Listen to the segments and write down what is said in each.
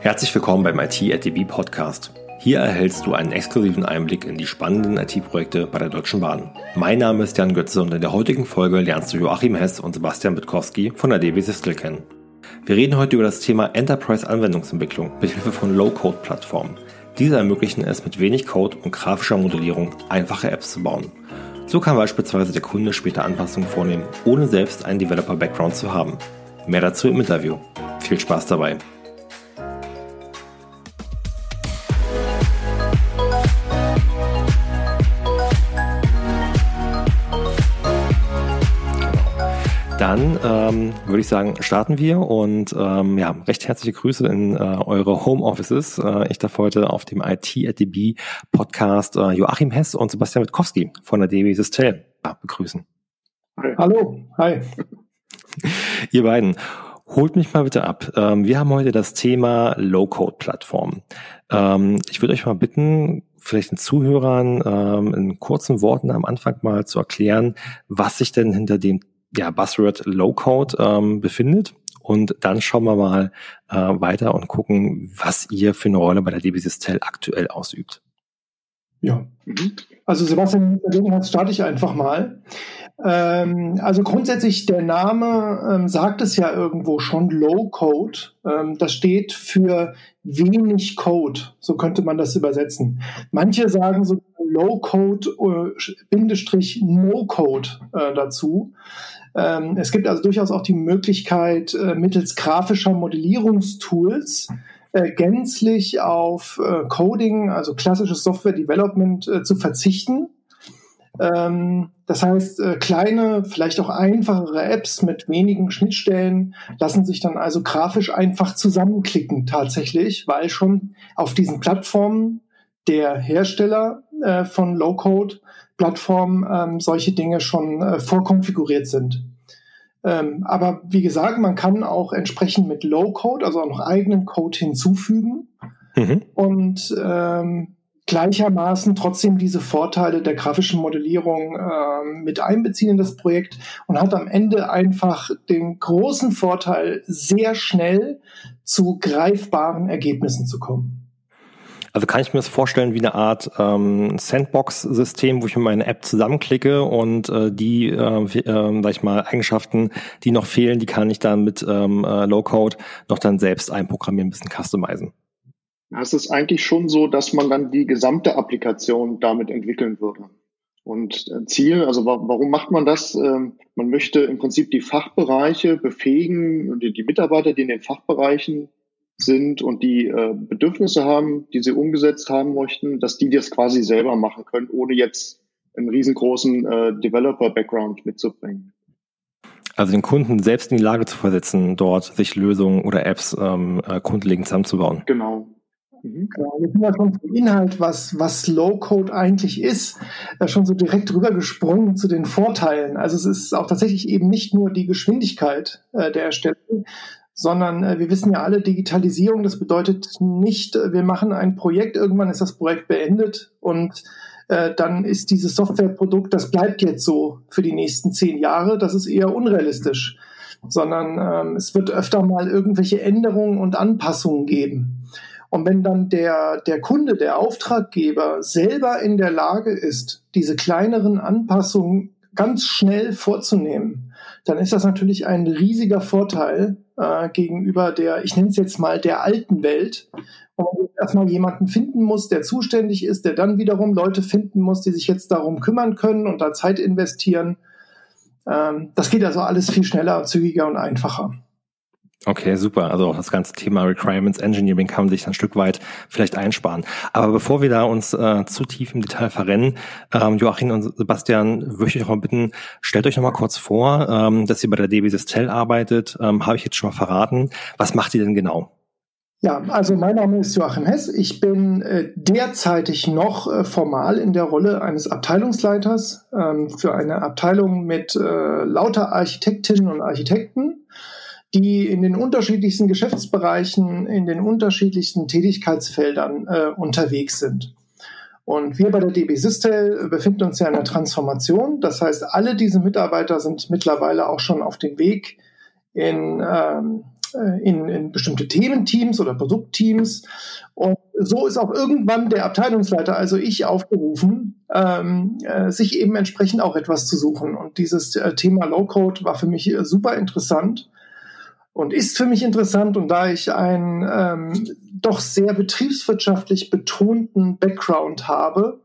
Herzlich willkommen beim IT at DB Podcast. Hier erhältst du einen exklusiven Einblick in die spannenden IT-Projekte bei der Deutschen Bahn. Mein Name ist Jan Götze und in der heutigen Folge lernst du Joachim Hess und Sebastian Bitkowski von der DB Systel kennen. Wir reden heute über das Thema Enterprise-Anwendungsentwicklung mit Hilfe von Low-Code-Plattformen. Diese ermöglichen es mit wenig Code und grafischer Modellierung einfache Apps zu bauen. So kann beispielsweise der Kunde später Anpassungen vornehmen, ohne selbst einen Developer-Background zu haben. Mehr dazu im Interview. Viel Spaß dabei! Dann ähm, würde ich sagen, starten wir und ähm, ja, recht herzliche Grüße in äh, eure Homeoffices. Äh, ich darf heute auf dem IT at DB Podcast äh, Joachim Hess und Sebastian Witkowski von der DB Systel begrüßen. Hi. Hallo, hi. Ihr beiden. Holt mich mal bitte ab. Ähm, wir haben heute das Thema Low-Code-Plattform. Ähm, ich würde euch mal bitten, vielleicht den Zuhörern ähm, in kurzen Worten am Anfang mal zu erklären, was sich denn hinter dem ja, Buzzword Low Code ähm, befindet. Und dann schauen wir mal äh, weiter und gucken, was ihr für eine Rolle bei der DB Systel aktuell ausübt. Ja, also Sebastian, Gelegenheit starte ich einfach mal. Ähm, also grundsätzlich, der Name ähm, sagt es ja irgendwo schon, Low Code. Ähm, das steht für wenig Code, so könnte man das übersetzen. Manche sagen so Low Code, äh, Bindestrich No Code äh, dazu. Ähm, es gibt also durchaus auch die Möglichkeit, äh, mittels grafischer Modellierungstools äh, gänzlich auf äh, Coding, also klassisches Software Development, äh, zu verzichten. Ähm, das heißt, äh, kleine, vielleicht auch einfachere Apps mit wenigen Schnittstellen lassen sich dann also grafisch einfach zusammenklicken tatsächlich, weil schon auf diesen Plattformen der Hersteller äh, von Low-Code-Plattformen ähm, solche Dinge schon äh, vorkonfiguriert sind. Ähm, aber wie gesagt, man kann auch entsprechend mit Low-Code, also auch noch eigenen Code hinzufügen mhm. und ähm, gleichermaßen trotzdem diese Vorteile der grafischen Modellierung äh, mit einbeziehen in das Projekt und hat am Ende einfach den großen Vorteil, sehr schnell zu greifbaren Ergebnissen zu kommen. Also kann ich mir das vorstellen wie eine Art ähm, Sandbox-System, wo ich mir meine App zusammenklicke und äh, die, äh, äh, sag ich mal, Eigenschaften, die noch fehlen, die kann ich dann mit ähm, äh, Low-Code noch dann selbst einprogrammieren, ein bisschen customizen. Es ist eigentlich schon so, dass man dann die gesamte Applikation damit entwickeln würde. Und äh, Ziel, also warum macht man das? Ähm, man möchte im Prinzip die Fachbereiche befähigen, die Mitarbeiter, die in den Fachbereichen sind und die äh, Bedürfnisse haben, die sie umgesetzt haben möchten, dass die das quasi selber machen können, ohne jetzt einen riesengroßen äh, Developer-Background mitzubringen. Also den Kunden selbst in die Lage zu versetzen, dort sich Lösungen oder Apps ähm, äh, grundlegend zusammenzubauen. Genau. Mhm. Ja, wir sind ja schon zum Inhalt, was, was Low-Code eigentlich ist, äh, schon so direkt rübergesprungen zu den Vorteilen. Also es ist auch tatsächlich eben nicht nur die Geschwindigkeit äh, der Erstellung, sondern äh, wir wissen ja alle, Digitalisierung, das bedeutet nicht, äh, wir machen ein Projekt, irgendwann ist das Projekt beendet und äh, dann ist dieses Softwareprodukt, das bleibt jetzt so für die nächsten zehn Jahre. Das ist eher unrealistisch, sondern ähm, es wird öfter mal irgendwelche Änderungen und Anpassungen geben. Und wenn dann der, der Kunde, der Auftraggeber selber in der Lage ist, diese kleineren Anpassungen ganz schnell vorzunehmen, dann ist das natürlich ein riesiger Vorteil äh, gegenüber der, ich nenne es jetzt mal, der alten Welt, wo man erstmal jemanden finden muss, der zuständig ist, der dann wiederum Leute finden muss, die sich jetzt darum kümmern können und da Zeit investieren. Ähm, das geht also alles viel schneller, zügiger und einfacher. Okay, super. Also auch das ganze Thema Requirements Engineering kann man sich ein Stück weit vielleicht einsparen. Aber bevor wir da uns äh, zu tief im Detail verrennen, ähm, Joachim und Sebastian, würde ich euch mal bitten, stellt euch noch mal kurz vor, ähm, dass ihr bei der DB Systel arbeitet. Ähm, Habe ich jetzt schon mal verraten. Was macht ihr denn genau? Ja, also mein Name ist Joachim Hess. Ich bin äh, derzeitig noch äh, formal in der Rolle eines Abteilungsleiters ähm, für eine Abteilung mit äh, lauter Architektinnen und Architekten die in den unterschiedlichsten Geschäftsbereichen, in den unterschiedlichsten Tätigkeitsfeldern äh, unterwegs sind. Und wir bei der DB Systel befinden uns ja in der Transformation. Das heißt, alle diese Mitarbeiter sind mittlerweile auch schon auf dem Weg in, ähm, äh, in, in bestimmte Thementeams oder Produktteams. Und so ist auch irgendwann der Abteilungsleiter, also ich, aufgerufen, ähm, äh, sich eben entsprechend auch etwas zu suchen. Und dieses äh, Thema Low-Code war für mich äh, super interessant und ist für mich interessant. Und da ich einen ähm, doch sehr betriebswirtschaftlich betonten Background habe,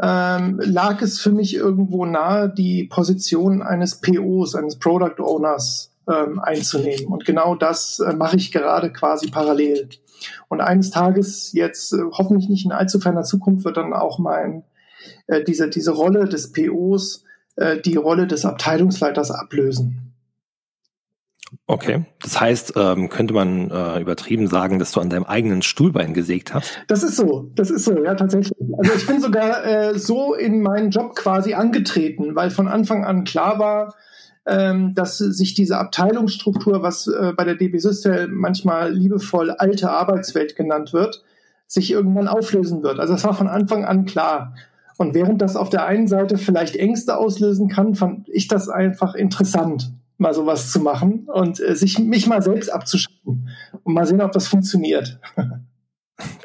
ähm, lag es für mich irgendwo nahe, die Position eines POs, eines Product Owners ähm, einzunehmen. Und genau das äh, mache ich gerade quasi parallel. Und eines Tages, jetzt äh, hoffentlich nicht in allzu ferner Zukunft, wird dann auch mein äh, diese, diese Rolle des POs äh, die Rolle des Abteilungsleiters ablösen. Okay, das heißt, ähm, könnte man äh, übertrieben sagen, dass du an deinem eigenen Stuhlbein gesägt hast? Das ist so, das ist so, ja tatsächlich. Also ich bin sogar äh, so in meinen Job quasi angetreten, weil von Anfang an klar war, ähm, dass sich diese Abteilungsstruktur, was äh, bei der DB Systel manchmal liebevoll alte Arbeitswelt genannt wird, sich irgendwann auflösen wird. Also das war von Anfang an klar. Und während das auf der einen Seite vielleicht Ängste auslösen kann, fand ich das einfach interessant, mal sowas zu machen und äh, sich mich mal selbst abzuschaffen und mal sehen, ob das funktioniert.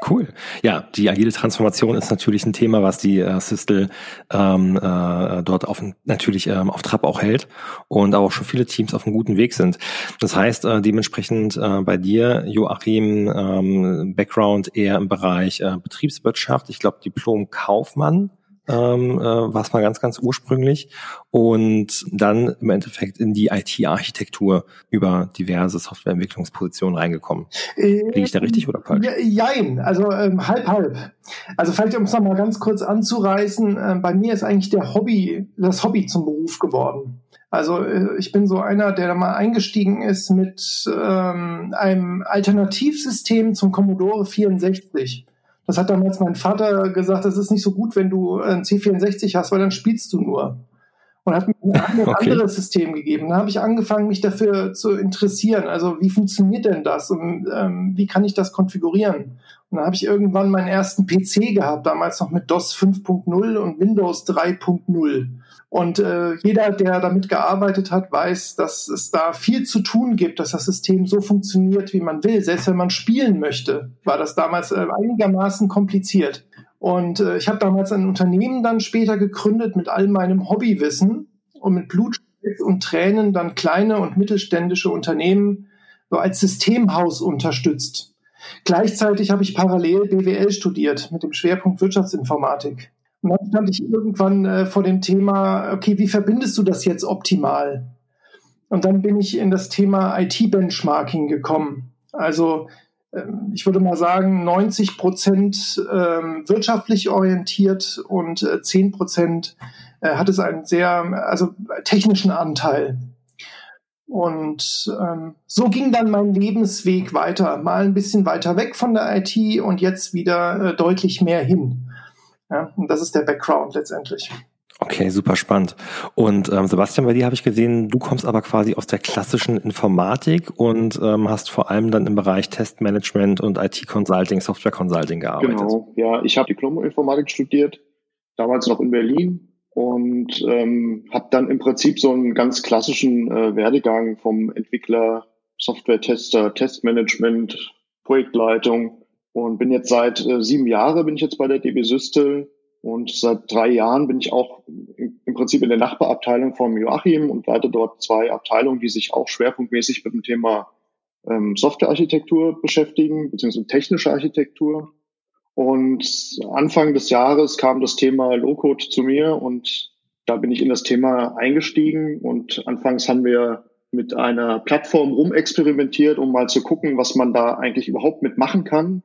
Cool. Ja, die agile Transformation ist natürlich ein Thema, was die äh, Sistel ähm, äh, dort auf, natürlich ähm, auf Trab auch hält und auch schon viele Teams auf einem guten Weg sind. Das heißt, äh, dementsprechend äh, bei dir, Joachim, ähm, Background eher im Bereich äh, Betriebswirtschaft, ich glaube Diplom Kaufmann ähm, äh, war es mal ganz, ganz ursprünglich und dann im Endeffekt in die IT-Architektur über diverse Softwareentwicklungspositionen reingekommen. Äh, Liege ich da richtig oder falsch? Jein, also ähm, halb, halb. Also vielleicht, um es nochmal ganz kurz anzureißen, äh, bei mir ist eigentlich der Hobby, das Hobby zum Beruf geworden. Also äh, ich bin so einer, der da mal eingestiegen ist mit ähm, einem Alternativsystem zum Commodore 64. Das hat damals mein Vater gesagt, das ist nicht so gut, wenn du ein C64 hast, weil dann spielst du nur. Und hat mir ein okay. anderes System gegeben. Dann habe ich angefangen, mich dafür zu interessieren. Also wie funktioniert denn das und ähm, wie kann ich das konfigurieren? Und dann habe ich irgendwann meinen ersten PC gehabt, damals noch mit DOS 5.0 und Windows 3.0. Und äh, jeder, der damit gearbeitet hat, weiß, dass es da viel zu tun gibt, dass das System so funktioniert, wie man will. Selbst wenn man spielen möchte, war das damals äh, einigermaßen kompliziert. Und äh, ich habe damals ein Unternehmen dann später gegründet mit all meinem Hobbywissen und mit Blut und Tränen dann kleine und mittelständische Unternehmen so als Systemhaus unterstützt. Gleichzeitig habe ich parallel BWL studiert mit dem Schwerpunkt Wirtschaftsinformatik. Und dann stand ich irgendwann äh, vor dem Thema, okay, wie verbindest du das jetzt optimal? Und dann bin ich in das Thema IT-Benchmarking gekommen. Also ich würde mal sagen, 90 Prozent ähm, wirtschaftlich orientiert und äh, 10 Prozent äh, hat es einen sehr, also technischen Anteil. Und ähm, so ging dann mein Lebensweg weiter, mal ein bisschen weiter weg von der IT und jetzt wieder äh, deutlich mehr hin. Ja, und das ist der Background letztendlich. Okay, super spannend. Und ähm, Sebastian, bei dir habe ich gesehen, du kommst aber quasi aus der klassischen Informatik und ähm, hast vor allem dann im Bereich Testmanagement und IT-Consulting, Software-Consulting gearbeitet. Genau, ja, ich habe Diplom-Informatik studiert, damals noch in Berlin und ähm, habe dann im Prinzip so einen ganz klassischen äh, Werdegang vom Entwickler, Software-Tester, Testmanagement, Projektleitung und bin jetzt seit äh, sieben Jahren bin ich jetzt bei der DB Systel und seit drei Jahren bin ich auch im Prinzip in der Nachbarabteilung vom Joachim und leite dort zwei Abteilungen, die sich auch schwerpunktmäßig mit dem Thema ähm, Softwarearchitektur beschäftigen, beziehungsweise technische Architektur. Und Anfang des Jahres kam das Thema Low-Code zu mir und da bin ich in das Thema eingestiegen und anfangs haben wir mit einer Plattform rumexperimentiert, um mal zu gucken, was man da eigentlich überhaupt mitmachen kann.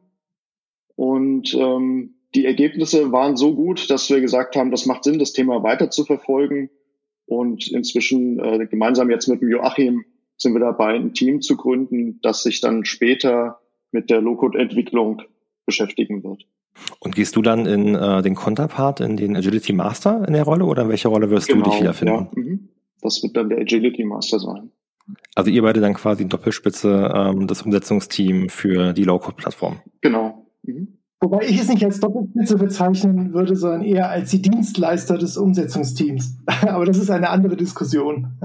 Und ähm, die Ergebnisse waren so gut, dass wir gesagt haben, das macht Sinn, das Thema weiter zu verfolgen. Und inzwischen äh, gemeinsam jetzt mit dem Joachim sind wir dabei, ein Team zu gründen, das sich dann später mit der Low-Code-Entwicklung beschäftigen wird. Und gehst du dann in äh, den Konterpart, in den Agility Master in der Rolle oder in welcher Rolle wirst genau, du dich wiederfinden? Ja, mhm. das wird dann der Agility Master sein. Also ihr beide dann quasi Doppelspitze ähm, das Umsetzungsteam für die Low-Code-Plattform. Genau. Mhm. Wobei ich es nicht als Doppelspitze bezeichnen würde, sondern eher als die Dienstleister des Umsetzungsteams. Aber das ist eine andere Diskussion.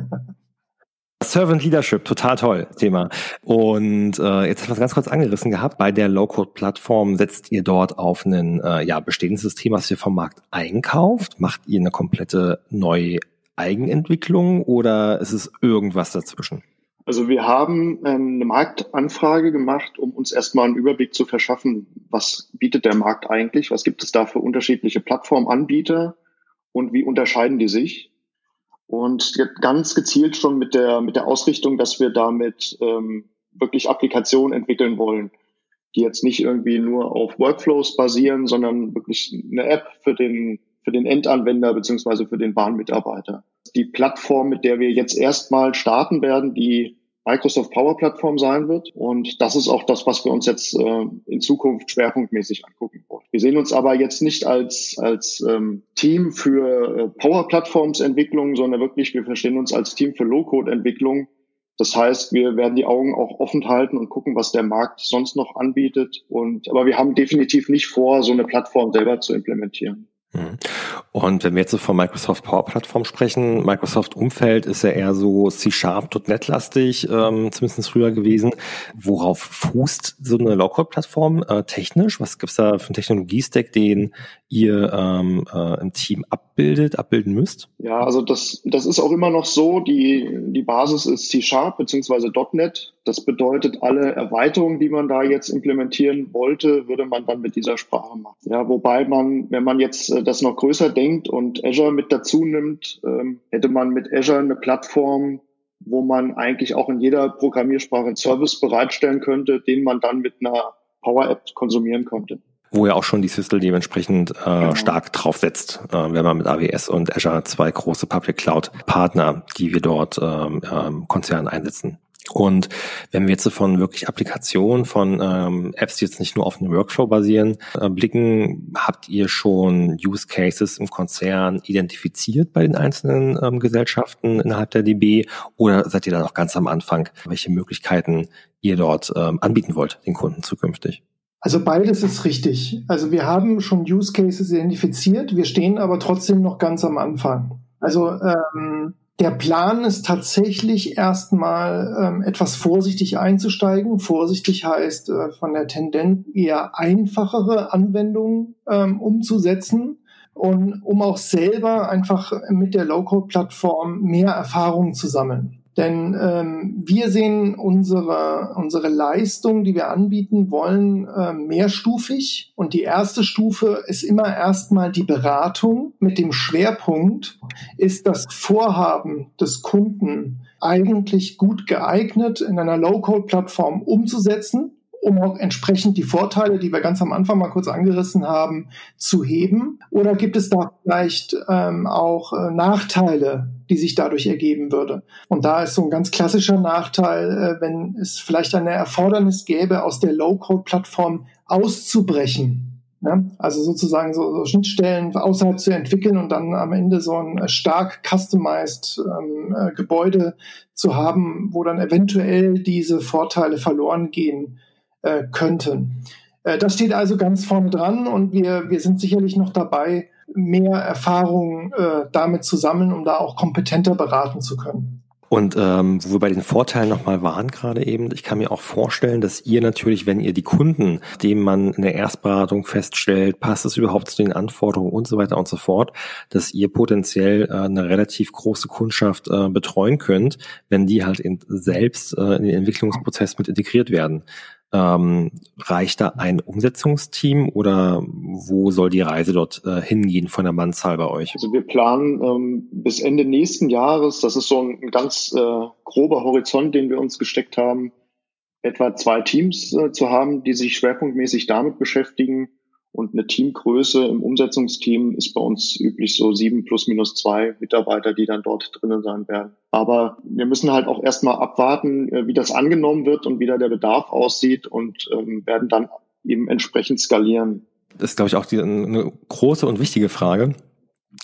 Servant Leadership, total toll, Thema. Und äh, jetzt haben wir es ganz kurz angerissen gehabt. Bei der Low-Code-Plattform setzt ihr dort auf ein äh, ja, bestehendes System, was ihr vom Markt einkauft? Macht ihr eine komplette neue Eigenentwicklung oder ist es irgendwas dazwischen? Also wir haben ähm, eine Marktanfrage gemacht, um uns erstmal einen Überblick zu verschaffen, was bietet der Markt eigentlich, was gibt es da für unterschiedliche Plattformanbieter und wie unterscheiden die sich. Und ganz gezielt schon mit der, mit der Ausrichtung, dass wir damit ähm, wirklich Applikationen entwickeln wollen, die jetzt nicht irgendwie nur auf Workflows basieren, sondern wirklich eine App für den, für den Endanwender beziehungsweise für den Bahnmitarbeiter. Die Plattform, mit der wir jetzt erstmal starten werden, die Microsoft Power Plattform sein wird. Und das ist auch das, was wir uns jetzt äh, in Zukunft schwerpunktmäßig angucken wollen. Wir sehen uns aber jetzt nicht als, als ähm, Team für äh, Power Plattforms Entwicklung, sondern wirklich, wir verstehen uns als Team für Low-Code Entwicklung. Das heißt, wir werden die Augen auch offen halten und gucken, was der Markt sonst noch anbietet. Und, aber wir haben definitiv nicht vor, so eine Plattform selber zu implementieren. Mhm. Und wenn wir jetzt von Microsoft Power Plattform sprechen, Microsoft Umfeld ist ja eher so C-Sharp.net lastig, ähm, zumindest früher gewesen. Worauf fußt so eine Low-Code-Plattform äh, technisch? Was gibt's da für einen Technologiestack, den ihr ähm, äh, im Team abbildet, abbilden müsst? Ja, also das, das ist auch immer noch so. Die, die Basis ist C-Sharp bzw. .NET. Das bedeutet, alle Erweiterungen, die man da jetzt implementieren wollte, würde man dann mit dieser Sprache machen. Ja, wobei man, wenn man jetzt äh, das noch größer denkt und Azure mit dazu nimmt, ähm, hätte man mit Azure eine Plattform, wo man eigentlich auch in jeder Programmiersprache einen Service bereitstellen könnte, den man dann mit einer Power App konsumieren könnte wo ja auch schon die Systel dementsprechend äh, genau. stark draufsetzt, äh, wenn man mit AWS und Azure zwei große Public Cloud Partner, die wir dort ähm, ähm, Konzern einsetzen. Und wenn wir jetzt von wirklich Applikationen von ähm, Apps, die jetzt nicht nur auf einem Workflow basieren, äh, blicken, habt ihr schon Use Cases im Konzern identifiziert bei den einzelnen ähm, Gesellschaften innerhalb der DB oder seid ihr da noch ganz am Anfang, welche Möglichkeiten ihr dort ähm, anbieten wollt den Kunden zukünftig? Also beides ist richtig. Also wir haben schon Use Cases identifiziert, wir stehen aber trotzdem noch ganz am Anfang. Also ähm, der Plan ist tatsächlich erstmal ähm, etwas vorsichtig einzusteigen. Vorsichtig heißt äh, von der Tendenz eher einfachere Anwendungen ähm, umzusetzen und um auch selber einfach mit der Low-Code-Plattform mehr Erfahrungen zu sammeln. Denn ähm, wir sehen unsere, unsere Leistung, die wir anbieten wollen, äh, mehrstufig. Und die erste Stufe ist immer erstmal die Beratung mit dem Schwerpunkt, ist das Vorhaben des Kunden eigentlich gut geeignet in einer Low-Code-Plattform umzusetzen um auch entsprechend die Vorteile, die wir ganz am Anfang mal kurz angerissen haben, zu heben? Oder gibt es da vielleicht ähm, auch äh, Nachteile, die sich dadurch ergeben würde? Und da ist so ein ganz klassischer Nachteil, äh, wenn es vielleicht eine Erfordernis gäbe, aus der Low-Code-Plattform auszubrechen. Ja, also sozusagen so, so Schnittstellen außerhalb zu entwickeln und dann am Ende so ein stark customized ähm, äh, Gebäude zu haben, wo dann eventuell diese Vorteile verloren gehen äh, könnten. Äh, das steht also ganz vorne dran und wir, wir sind sicherlich noch dabei, mehr Erfahrung äh, damit zu sammeln, um da auch kompetenter beraten zu können. Und ähm, wo wir bei den Vorteilen nochmal waren gerade eben, ich kann mir auch vorstellen, dass ihr natürlich, wenn ihr die Kunden, dem man in der Erstberatung feststellt, passt es überhaupt zu den Anforderungen und so weiter und so fort, dass ihr potenziell äh, eine relativ große Kundschaft äh, betreuen könnt, wenn die halt in, selbst äh, in den Entwicklungsprozess mit integriert werden. Ähm, reicht da ein Umsetzungsteam oder wo soll die Reise dort äh, hingehen von der Mannzahl bei euch? Also wir planen ähm, bis Ende nächsten Jahres, das ist so ein ganz äh, grober Horizont, den wir uns gesteckt haben, etwa zwei Teams äh, zu haben, die sich schwerpunktmäßig damit beschäftigen, und eine Teamgröße im Umsetzungsteam ist bei uns üblich so sieben plus minus zwei Mitarbeiter, die dann dort drinnen sein werden. Aber wir müssen halt auch erstmal abwarten, äh, wie das angenommen wird und wie da der Bedarf aussieht und ähm, werden dann eben entsprechend skalieren. Das ist, glaube ich, auch die, eine große und wichtige Frage.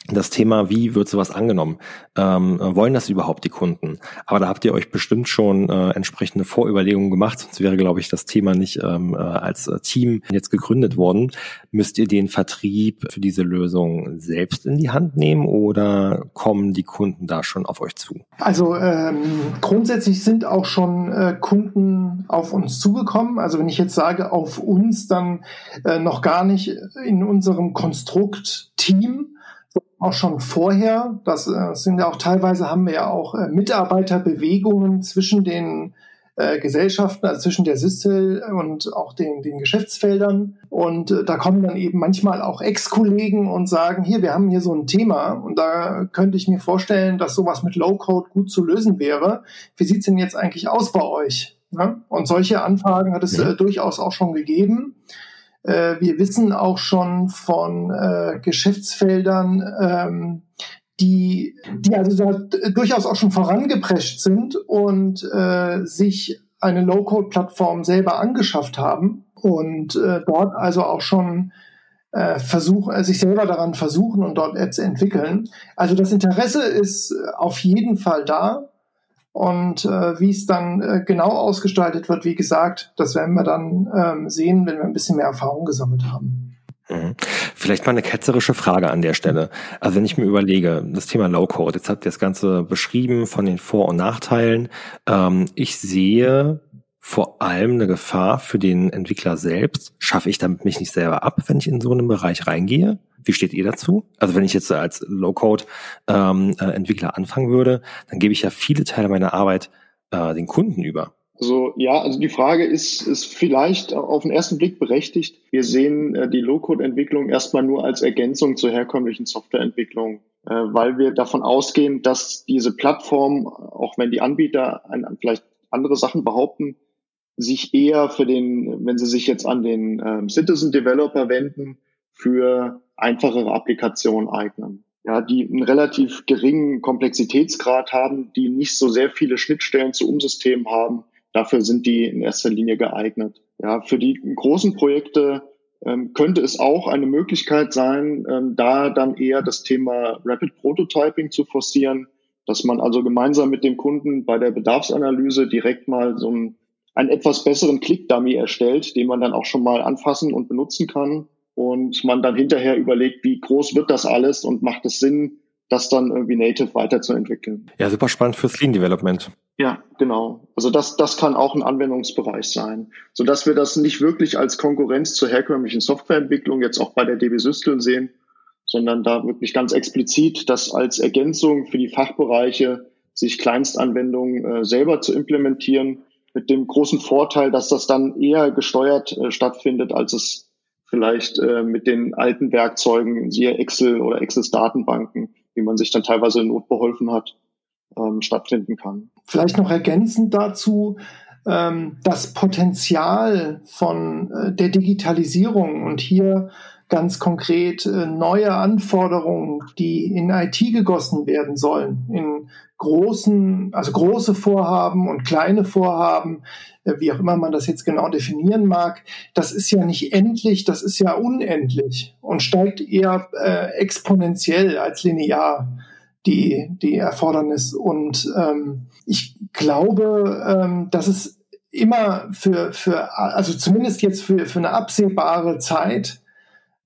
Das Thema, wie wird sowas angenommen? Ähm, wollen das überhaupt die Kunden? Aber da habt ihr euch bestimmt schon äh, entsprechende Vorüberlegungen gemacht, sonst wäre, glaube ich, das Thema nicht ähm, äh, als äh, Team jetzt gegründet worden. Müsst ihr den Vertrieb für diese Lösung selbst in die Hand nehmen oder kommen die Kunden da schon auf euch zu? Also ähm, grundsätzlich sind auch schon äh, Kunden auf uns zugekommen. Also wenn ich jetzt sage auf uns, dann äh, noch gar nicht in unserem Konstrukt Team auch schon vorher. Das äh, sind ja auch teilweise haben wir ja auch äh, Mitarbeiterbewegungen zwischen den äh, Gesellschaften, also zwischen der Sistel und auch den, den Geschäftsfeldern. Und äh, da kommen dann eben manchmal auch Ex-Kollegen und sagen, hier, wir haben hier so ein Thema und da könnte ich mir vorstellen, dass sowas mit Low-Code gut zu lösen wäre. Wie sieht's denn jetzt eigentlich aus bei euch? Ja? Und solche Anfragen hat es äh, durchaus auch schon gegeben. Äh, wir wissen auch schon von äh, Geschäftsfeldern, ähm, die, die also da durchaus auch schon vorangeprescht sind und äh, sich eine Low-Code-Plattform selber angeschafft haben und äh, dort also auch schon äh, versuchen, äh, sich selber daran versuchen und dort Apps entwickeln. Also das Interesse ist auf jeden Fall da. Und äh, wie es dann äh, genau ausgestaltet wird, wie gesagt, das werden wir dann ähm, sehen, wenn wir ein bisschen mehr Erfahrung gesammelt haben. Mhm. Vielleicht mal eine ketzerische Frage an der Stelle. Also wenn ich mir überlege, das Thema Low-Code, jetzt habt ihr das Ganze beschrieben von den Vor- und Nachteilen. Ähm, ich sehe vor allem eine Gefahr für den Entwickler selbst. Schaffe ich damit mich nicht selber ab, wenn ich in so einen Bereich reingehe? Wie steht ihr dazu? Also wenn ich jetzt als Low-Code-Entwickler ähm, äh, anfangen würde, dann gebe ich ja viele Teile meiner Arbeit äh, den Kunden über. Also ja, also die Frage ist, ist vielleicht auf den ersten Blick berechtigt. Wir sehen äh, die Low-Code-Entwicklung erstmal nur als Ergänzung zur herkömmlichen Softwareentwicklung, äh, weil wir davon ausgehen, dass diese Plattform, auch wenn die Anbieter ein, vielleicht andere Sachen behaupten, sich eher für den, wenn sie sich jetzt an den ähm, Citizen Developer wenden, für einfachere Applikationen eignen. Ja, die einen relativ geringen Komplexitätsgrad haben, die nicht so sehr viele Schnittstellen zu Umsystemen haben. Dafür sind die in erster Linie geeignet. Ja, für die großen Projekte ähm, könnte es auch eine Möglichkeit sein, ähm, da dann eher das Thema Rapid Prototyping zu forcieren, dass man also gemeinsam mit dem Kunden bei der Bedarfsanalyse direkt mal so einen, einen etwas besseren Click-Dummy erstellt, den man dann auch schon mal anfassen und benutzen kann und man dann hinterher überlegt, wie groß wird das alles und macht es Sinn, das dann irgendwie native weiterzuentwickeln. Ja, super spannend fürs Lean Development. Ja, genau. Also das, das kann auch ein Anwendungsbereich sein, so dass wir das nicht wirklich als Konkurrenz zur herkömmlichen Softwareentwicklung jetzt auch bei der DB System sehen, sondern da wirklich ganz explizit das als Ergänzung für die Fachbereiche, sich Kleinstanwendungen äh, selber zu implementieren, mit dem großen Vorteil, dass das dann eher gesteuert äh, stattfindet, als es vielleicht äh, mit den alten Werkzeugen, siehe Excel oder Excels Datenbanken, wie man sich dann teilweise in Not beholfen hat, ähm, stattfinden kann. Vielleicht noch ergänzend dazu, ähm, das Potenzial von äh, der Digitalisierung und hier ganz konkret äh, neue Anforderungen, die in IT gegossen werden sollen, in großen, also große Vorhaben und kleine Vorhaben, wie auch immer man das jetzt genau definieren mag, das ist ja nicht endlich, das ist ja unendlich und steigt eher äh, exponentiell als linear die, die Erfordernis. Und ähm, ich glaube, ähm, dass es immer für, für, also zumindest jetzt für, für eine absehbare Zeit,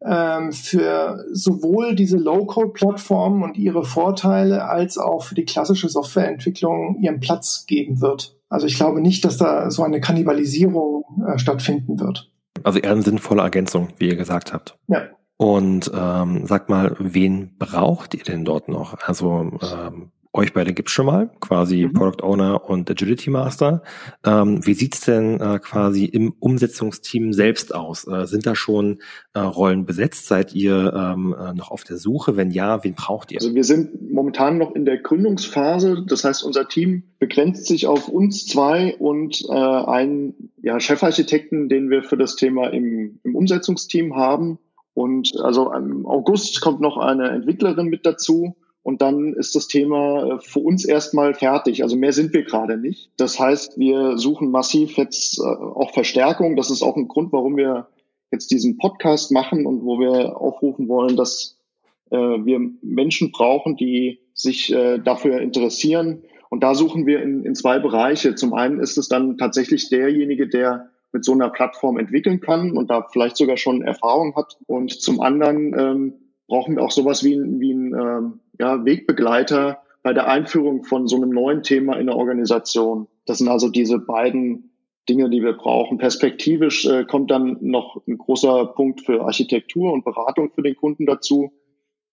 ähm, für sowohl diese Low-Code-Plattformen und ihre Vorteile als auch für die klassische Softwareentwicklung ihren Platz geben wird. Also ich glaube nicht, dass da so eine Kannibalisierung äh, stattfinden wird. Also eher eine sinnvolle Ergänzung, wie ihr gesagt habt. Ja. Und ähm, sag mal, wen braucht ihr denn dort noch? Also ähm, euch beide gibt's schon mal, quasi mhm. Product Owner und Agility Master. Ähm, wie sieht's denn äh, quasi im Umsetzungsteam selbst aus? Äh, sind da schon äh, Rollen besetzt? Seid ihr ähm, äh, noch auf der Suche? Wenn ja, wen braucht ihr? Also wir sind momentan noch in der Gründungsphase. Das heißt, unser Team begrenzt sich auf uns zwei und äh, einen ja, Chefarchitekten, den wir für das Thema im, im Umsetzungsteam haben. Und also im August kommt noch eine Entwicklerin mit dazu. Und dann ist das Thema äh, für uns erstmal fertig. Also mehr sind wir gerade nicht. Das heißt, wir suchen massiv jetzt äh, auch Verstärkung. Das ist auch ein Grund, warum wir jetzt diesen Podcast machen und wo wir aufrufen wollen, dass äh, wir Menschen brauchen, die sich dafür interessieren. Und da suchen wir in, in zwei Bereiche. Zum einen ist es dann tatsächlich derjenige, der mit so einer Plattform entwickeln kann und da vielleicht sogar schon Erfahrung hat. Und zum anderen ähm, brauchen wir auch sowas wie, wie ein ähm, ja, Wegbegleiter bei der Einführung von so einem neuen Thema in der Organisation. Das sind also diese beiden Dinge, die wir brauchen. Perspektivisch äh, kommt dann noch ein großer Punkt für Architektur und Beratung für den Kunden dazu,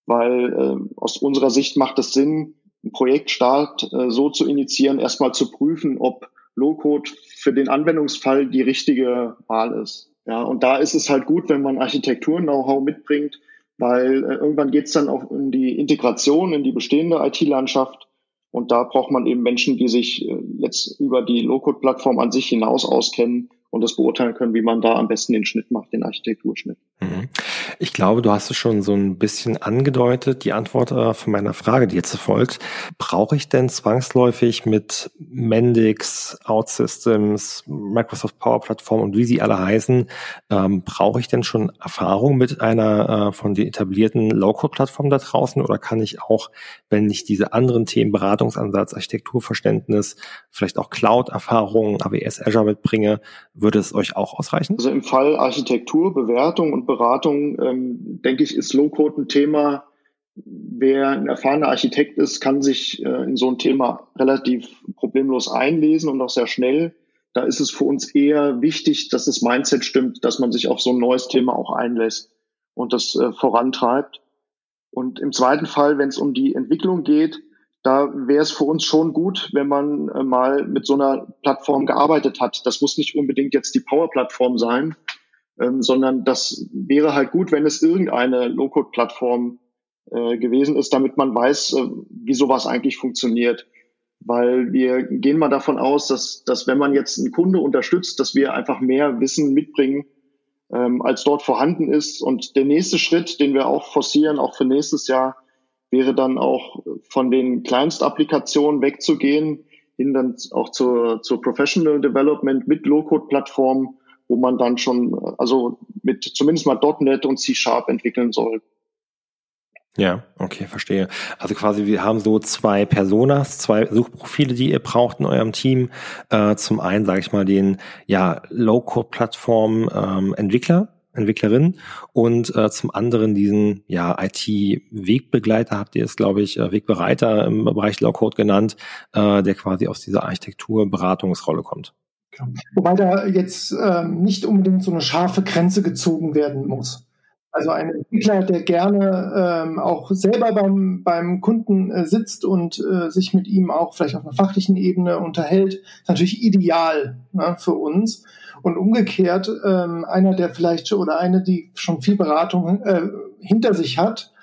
weil äh, aus unserer Sicht macht es Sinn, einen Projektstart äh, so zu initiieren, erstmal zu prüfen, ob Low-Code für den Anwendungsfall die richtige Wahl ist. Ja, und da ist es halt gut, wenn man Architektur-Know-how mitbringt, weil äh, irgendwann geht es dann auch in die Integration in die bestehende IT-Landschaft. Und da braucht man eben Menschen, die sich äh, jetzt über die Low-Code-Plattform an sich hinaus auskennen und das beurteilen können, wie man da am besten den Schnitt macht, den Architekturschnitt. Mhm. Ich glaube, du hast es schon so ein bisschen angedeutet, die Antwort äh, von meiner Frage, die jetzt folgt. Brauche ich denn zwangsläufig mit Mendix, OutSystems, Microsoft Power Plattform und wie sie alle heißen, ähm, brauche ich denn schon Erfahrung mit einer äh, von den etablierten Low-Code-Plattformen da draußen oder kann ich auch, wenn ich diese anderen Themen, Beratungsansatz, Architekturverständnis, vielleicht auch Cloud-Erfahrungen, AWS, Azure mitbringe, würde es euch auch ausreichen? Also im Fall Architektur, Bewertung und Beratung, ähm, denke ich, ist Low-Code ein Thema. Wer ein erfahrener Architekt ist, kann sich äh, in so ein Thema relativ problemlos einlesen und auch sehr schnell. Da ist es für uns eher wichtig, dass das Mindset stimmt, dass man sich auf so ein neues Thema auch einlässt und das äh, vorantreibt. Und im zweiten Fall, wenn es um die Entwicklung geht, da wäre es für uns schon gut, wenn man äh, mal mit so einer Plattform gearbeitet hat. Das muss nicht unbedingt jetzt die Power-Plattform sein, ähm, sondern das wäre halt gut, wenn es irgendeine Low-Code-Plattform äh, gewesen ist, damit man weiß, äh, wie sowas eigentlich funktioniert. Weil wir gehen mal davon aus, dass, dass wenn man jetzt einen Kunde unterstützt, dass wir einfach mehr Wissen mitbringen, ähm, als dort vorhanden ist. Und der nächste Schritt, den wir auch forcieren, auch für nächstes Jahr, wäre dann auch von den Kleinstapplikationen wegzugehen, hin dann auch zur, zur Professional Development mit Low-Code-Plattformen, wo man dann schon, also mit zumindest mal .NET und C-Sharp entwickeln soll. Ja, okay, verstehe. Also quasi, wir haben so zwei Personas, zwei Suchprofile, die ihr braucht in eurem Team. Äh, zum einen, sage ich mal, den ja Low-Code-Plattform-Entwickler, ähm, Entwicklerin und äh, zum anderen diesen ja IT-Wegbegleiter, habt ihr es, glaube ich, äh, Wegbereiter im Bereich Low-Code genannt, äh, der quasi aus dieser Architektur-Beratungsrolle kommt. Wobei da jetzt ähm, nicht unbedingt so eine scharfe Grenze gezogen werden muss. Also ein Entwickler, der gerne ähm, auch selber beim, beim Kunden äh, sitzt und äh, sich mit ihm auch vielleicht auf einer fachlichen Ebene unterhält, ist natürlich ideal ne, für uns. Und umgekehrt, ähm, einer, der vielleicht oder eine, die schon viel Beratung äh, hinter sich hat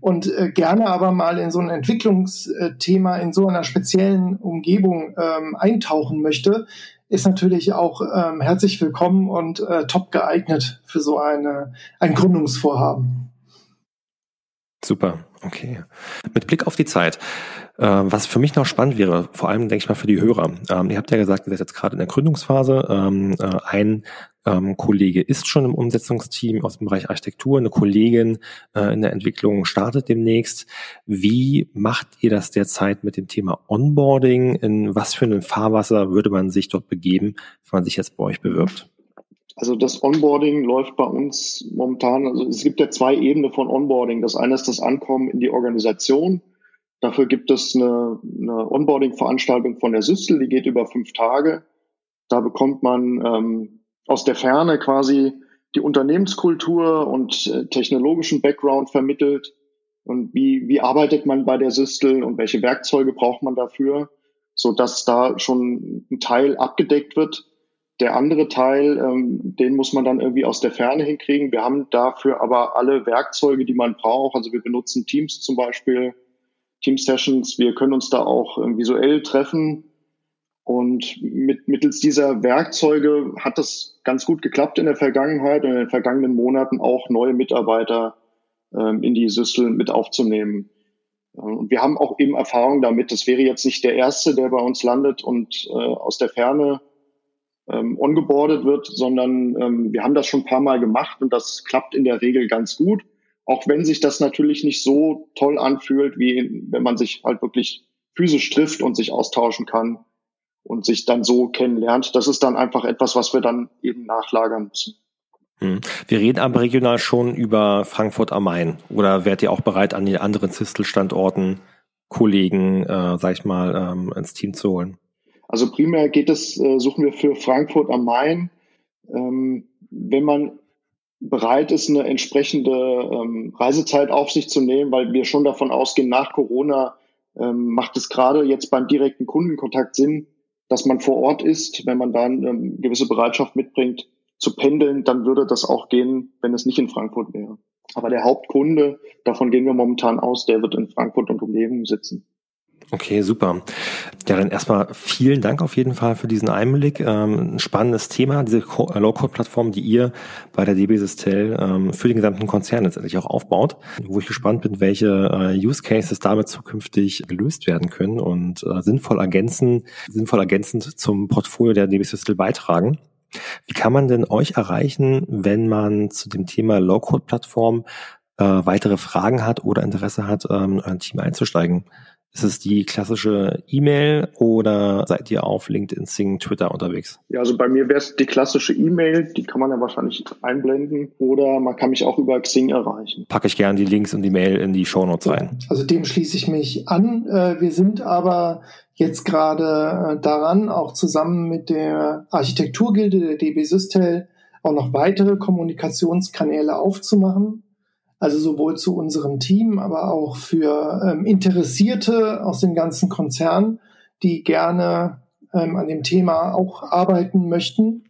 und äh, gerne aber mal in so ein Entwicklungsthema in so einer speziellen Umgebung ähm, eintauchen möchte, ist natürlich auch ähm, herzlich willkommen und äh, top geeignet für so eine, ein Gründungsvorhaben. Super, okay. Mit Blick auf die Zeit, äh, was für mich noch spannend wäre, vor allem denke ich mal für die Hörer. Ähm, ihr habt ja gesagt, ihr seid jetzt gerade in der Gründungsphase. Ähm, äh, ein ähm, Kollege ist schon im Umsetzungsteam aus dem Bereich Architektur, eine Kollegin äh, in der Entwicklung startet demnächst. Wie macht ihr das derzeit mit dem Thema Onboarding? In was für einem Fahrwasser würde man sich dort begeben, wenn man sich jetzt bei euch bewirbt? Also das Onboarding läuft bei uns momentan, also es gibt ja zwei Ebenen von Onboarding. Das eine ist das Ankommen in die Organisation. Dafür gibt es eine, eine Onboarding-Veranstaltung von der Systel, die geht über fünf Tage. Da bekommt man ähm, aus der Ferne quasi die Unternehmenskultur und äh, technologischen Background vermittelt. Und wie, wie arbeitet man bei der Systel und welche Werkzeuge braucht man dafür, so dass da schon ein Teil abgedeckt wird. Der andere Teil, ähm, den muss man dann irgendwie aus der Ferne hinkriegen. Wir haben dafür aber alle Werkzeuge, die man braucht. Also wir benutzen Teams zum Beispiel, Team-Sessions. Wir können uns da auch ähm, visuell treffen. Und mit, mittels dieser Werkzeuge hat das ganz gut geklappt in der Vergangenheit und in den vergangenen Monaten auch neue Mitarbeiter ähm, in die Systel mit aufzunehmen. Und wir haben auch eben Erfahrung damit. Das wäre jetzt nicht der erste, der bei uns landet und äh, aus der Ferne ähm, ongeboardet wird, sondern ähm, wir haben das schon ein paar Mal gemacht und das klappt in der Regel ganz gut. auch wenn sich das natürlich nicht so toll anfühlt, wie wenn man sich halt wirklich physisch trifft und sich austauschen kann und sich dann so kennenlernt. Das ist dann einfach etwas, was wir dann eben nachlagern müssen. Hm. Wir reden aber regional schon über Frankfurt am Main. Oder wärt ihr auch bereit, an die anderen Zistel-Standorten Kollegen, äh, sag ich mal, ähm, ins Team zu holen? Also primär geht es, äh, suchen wir für Frankfurt am Main. Ähm, wenn man bereit ist, eine entsprechende ähm, Reisezeit auf sich zu nehmen, weil wir schon davon ausgehen, nach Corona ähm, macht es gerade jetzt beim direkten Kundenkontakt Sinn, dass man vor Ort ist, wenn man dann ähm, gewisse Bereitschaft mitbringt, zu pendeln, dann würde das auch gehen, wenn es nicht in Frankfurt wäre. Aber der Hauptkunde, davon gehen wir momentan aus, der wird in Frankfurt und Umgebung sitzen. Okay, super. Ja, dann erstmal vielen Dank auf jeden Fall für diesen Einblick. Ähm, ein spannendes Thema, diese äh, Low-Code-Plattform, die ihr bei der DB Systel ähm, für den gesamten Konzern letztendlich auch aufbaut, wo ich gespannt bin, welche äh, Use Cases damit zukünftig gelöst werden können und äh, sinnvoll ergänzen, sinnvoll ergänzend zum Portfolio der DB Systel beitragen. Wie kann man denn euch erreichen, wenn man zu dem Thema Low-Code-Plattform äh, weitere Fragen hat oder Interesse hat, ähm, ein Team einzusteigen? Ist es die klassische E-Mail oder seid ihr auf LinkedIn, Sing, Twitter unterwegs? Ja, also bei mir wäre es die klassische E-Mail, die kann man ja wahrscheinlich einblenden oder man kann mich auch über Xing erreichen. Packe ich gerne die Links und die Mail in die Show Notes rein. Also dem schließe ich mich an. Äh, wir sind aber jetzt gerade äh, daran, auch zusammen mit der Architekturgilde der DB Systel auch noch weitere Kommunikationskanäle aufzumachen also sowohl zu unserem Team, aber auch für ähm, Interessierte aus dem ganzen Konzern, die gerne ähm, an dem Thema auch arbeiten möchten.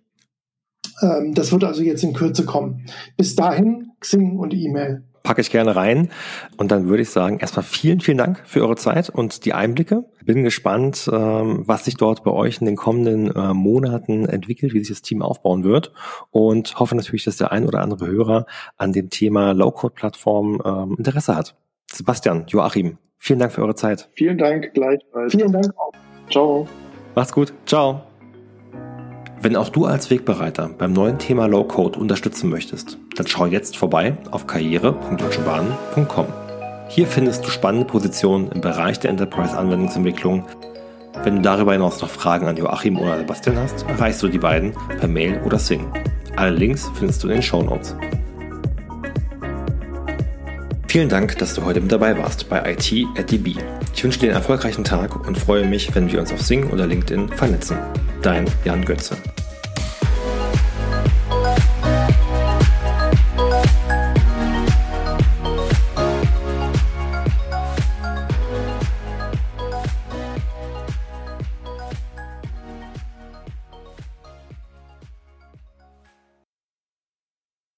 Ähm, das wird also jetzt in Kürze kommen. Bis dahin Xing und E-Mail packe ich gerne rein. Und dann würde ich sagen, erstmal vielen, vielen Dank für eure Zeit und die Einblicke. Bin gespannt, ähm, was sich dort bei euch in den kommenden äh, Monaten entwickelt, wie sich das Team aufbauen wird. Und hoffe natürlich, dass der ein oder andere Hörer an dem Thema Low-Code-Plattform ähm, Interesse hat. Sebastian, Joachim, vielen Dank für eure Zeit. Vielen Dank gleichfalls. Vielen Dank auch. Ciao. Macht's gut. Ciao. Wenn auch du als Wegbereiter beim neuen Thema Low Code unterstützen möchtest, dann schau jetzt vorbei auf karriere.deutschebahn.com. Hier findest du spannende Positionen im Bereich der Enterprise Anwendungsentwicklung. Wenn du darüber hinaus noch Fragen an Joachim oder Sebastian hast, erreichst du die beiden per Mail oder Sing. Alle Links findest du in den Show Notes. Vielen Dank, dass du heute mit dabei warst bei IT at DB. Ich wünsche dir einen erfolgreichen Tag und freue mich, wenn wir uns auf Sing oder LinkedIn vernetzen. Dein Jan Götze.